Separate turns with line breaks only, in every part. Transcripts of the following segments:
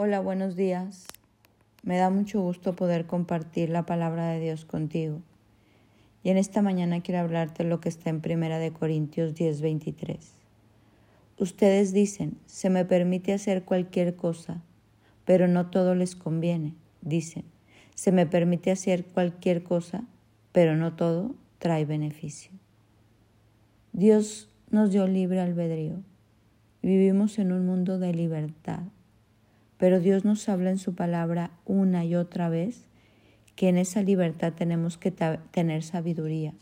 Hola, buenos días. Me da mucho gusto poder compartir la palabra de Dios contigo. Y en esta mañana quiero hablarte lo que está en Primera de Corintios 10:23. Ustedes dicen, se me permite hacer cualquier cosa, pero no todo les conviene. Dicen, se me permite hacer cualquier cosa, pero no todo trae beneficio. Dios nos dio libre albedrío. Vivimos en un mundo de libertad pero Dios nos habla en su palabra una y otra vez que en esa libertad tenemos que tener sabiduría,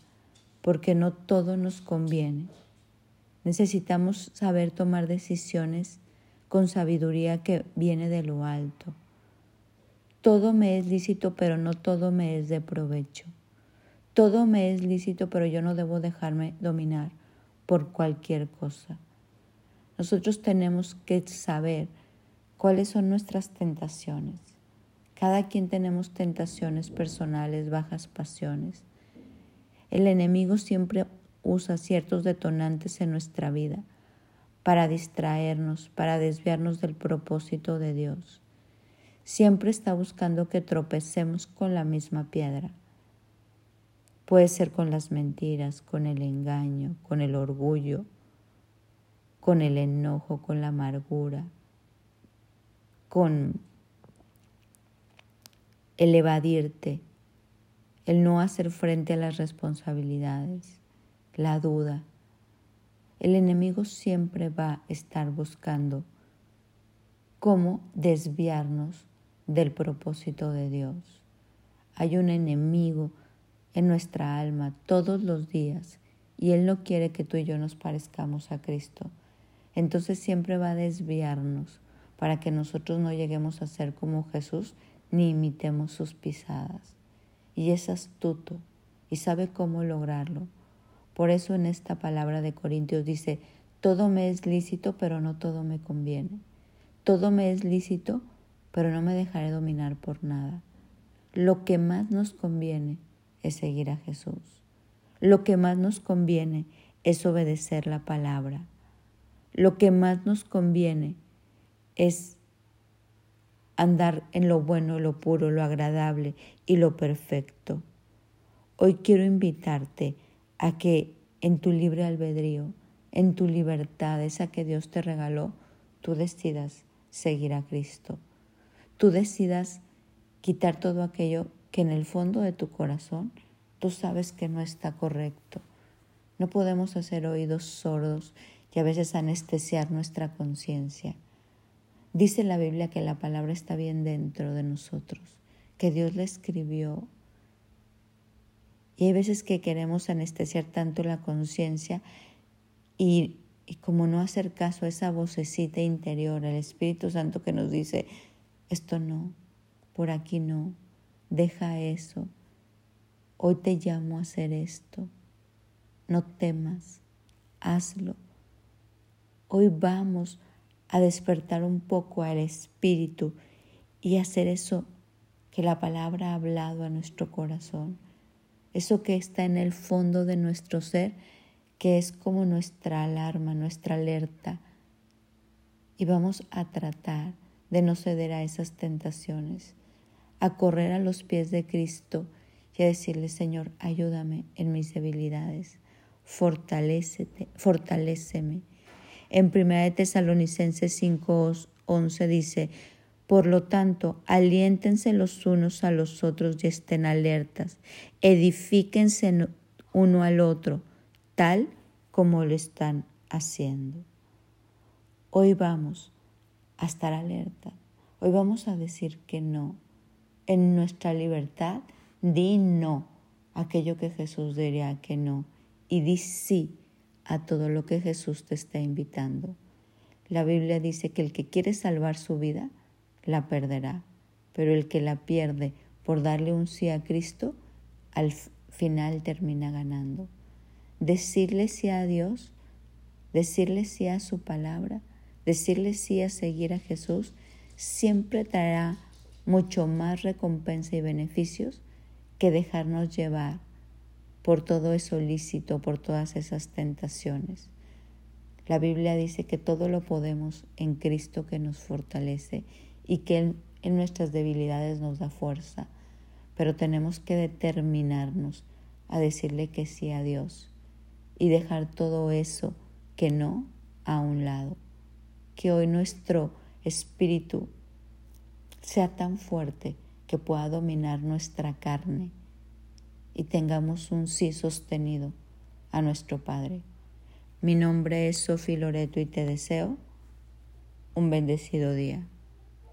porque no todo nos conviene. Necesitamos saber tomar decisiones con sabiduría que viene de lo alto. Todo me es lícito, pero no todo me es de provecho. Todo me es lícito, pero yo no debo dejarme dominar por cualquier cosa. Nosotros tenemos que saber cuáles son nuestras tentaciones. Cada quien tenemos tentaciones personales, bajas pasiones. El enemigo siempre usa ciertos detonantes en nuestra vida para distraernos, para desviarnos del propósito de Dios. Siempre está buscando que tropecemos con la misma piedra. Puede ser con las mentiras, con el engaño, con el orgullo, con el enojo, con la amargura, con el evadirte, el no hacer frente a las responsabilidades, la duda. El enemigo siempre va a estar buscando cómo desviarnos del propósito de Dios. Hay un enemigo en nuestra alma todos los días y Él no quiere que tú y yo nos parezcamos a Cristo. Entonces siempre va a desviarnos para que nosotros no lleguemos a ser como Jesús ni imitemos sus pisadas. Y es astuto y sabe cómo lograrlo. Por eso en esta palabra de Corintios dice, todo me es lícito, pero no todo me conviene. Todo me es lícito, pero no me dejaré dominar por nada. Lo que más nos conviene es seguir a Jesús. Lo que más nos conviene es obedecer la palabra. Lo que más nos conviene es andar en lo bueno, lo puro, lo agradable y lo perfecto. Hoy quiero invitarte a que en tu libre albedrío, en tu libertad, esa que Dios te regaló, tú decidas seguir a Cristo. Tú decidas quitar todo aquello que en el fondo de tu corazón tú sabes que no está correcto. No podemos hacer oídos sordos y a veces anestesiar nuestra conciencia. Dice la Biblia que la palabra está bien dentro de nosotros, que Dios la escribió. Y hay veces que queremos anestesiar tanto la conciencia y, como no hacer caso a esa vocecita interior, el Espíritu Santo que nos dice, esto no, por aquí no, deja eso, hoy te llamo a hacer esto, no temas, hazlo. Hoy vamos a despertar un poco al espíritu y hacer eso que la palabra ha hablado a nuestro corazón, eso que está en el fondo de nuestro ser, que es como nuestra alarma, nuestra alerta. Y vamos a tratar de no ceder a esas tentaciones, a correr a los pies de Cristo y a decirle, Señor, ayúdame en mis debilidades, fortalécete, fortaléceme en 1 de Tesalonicenses 5:11 dice, por lo tanto, aliéntense los unos a los otros y estén alertas, edifíquense uno al otro, tal como lo están haciendo. Hoy vamos a estar alerta, hoy vamos a decir que no. En nuestra libertad, di no aquello que Jesús diría que no y di sí a todo lo que Jesús te está invitando. La Biblia dice que el que quiere salvar su vida, la perderá, pero el que la pierde por darle un sí a Cristo, al final termina ganando. Decirle sí a Dios, decirle sí a su palabra, decirle sí a seguir a Jesús, siempre traerá mucho más recompensa y beneficios que dejarnos llevar por todo eso lícito, por todas esas tentaciones. La Biblia dice que todo lo podemos en Cristo que nos fortalece y que en nuestras debilidades nos da fuerza, pero tenemos que determinarnos a decirle que sí a Dios y dejar todo eso que no a un lado. Que hoy nuestro espíritu sea tan fuerte que pueda dominar nuestra carne y tengamos un sí sostenido a nuestro Padre. Mi nombre es Sofía Loreto y te deseo un bendecido día.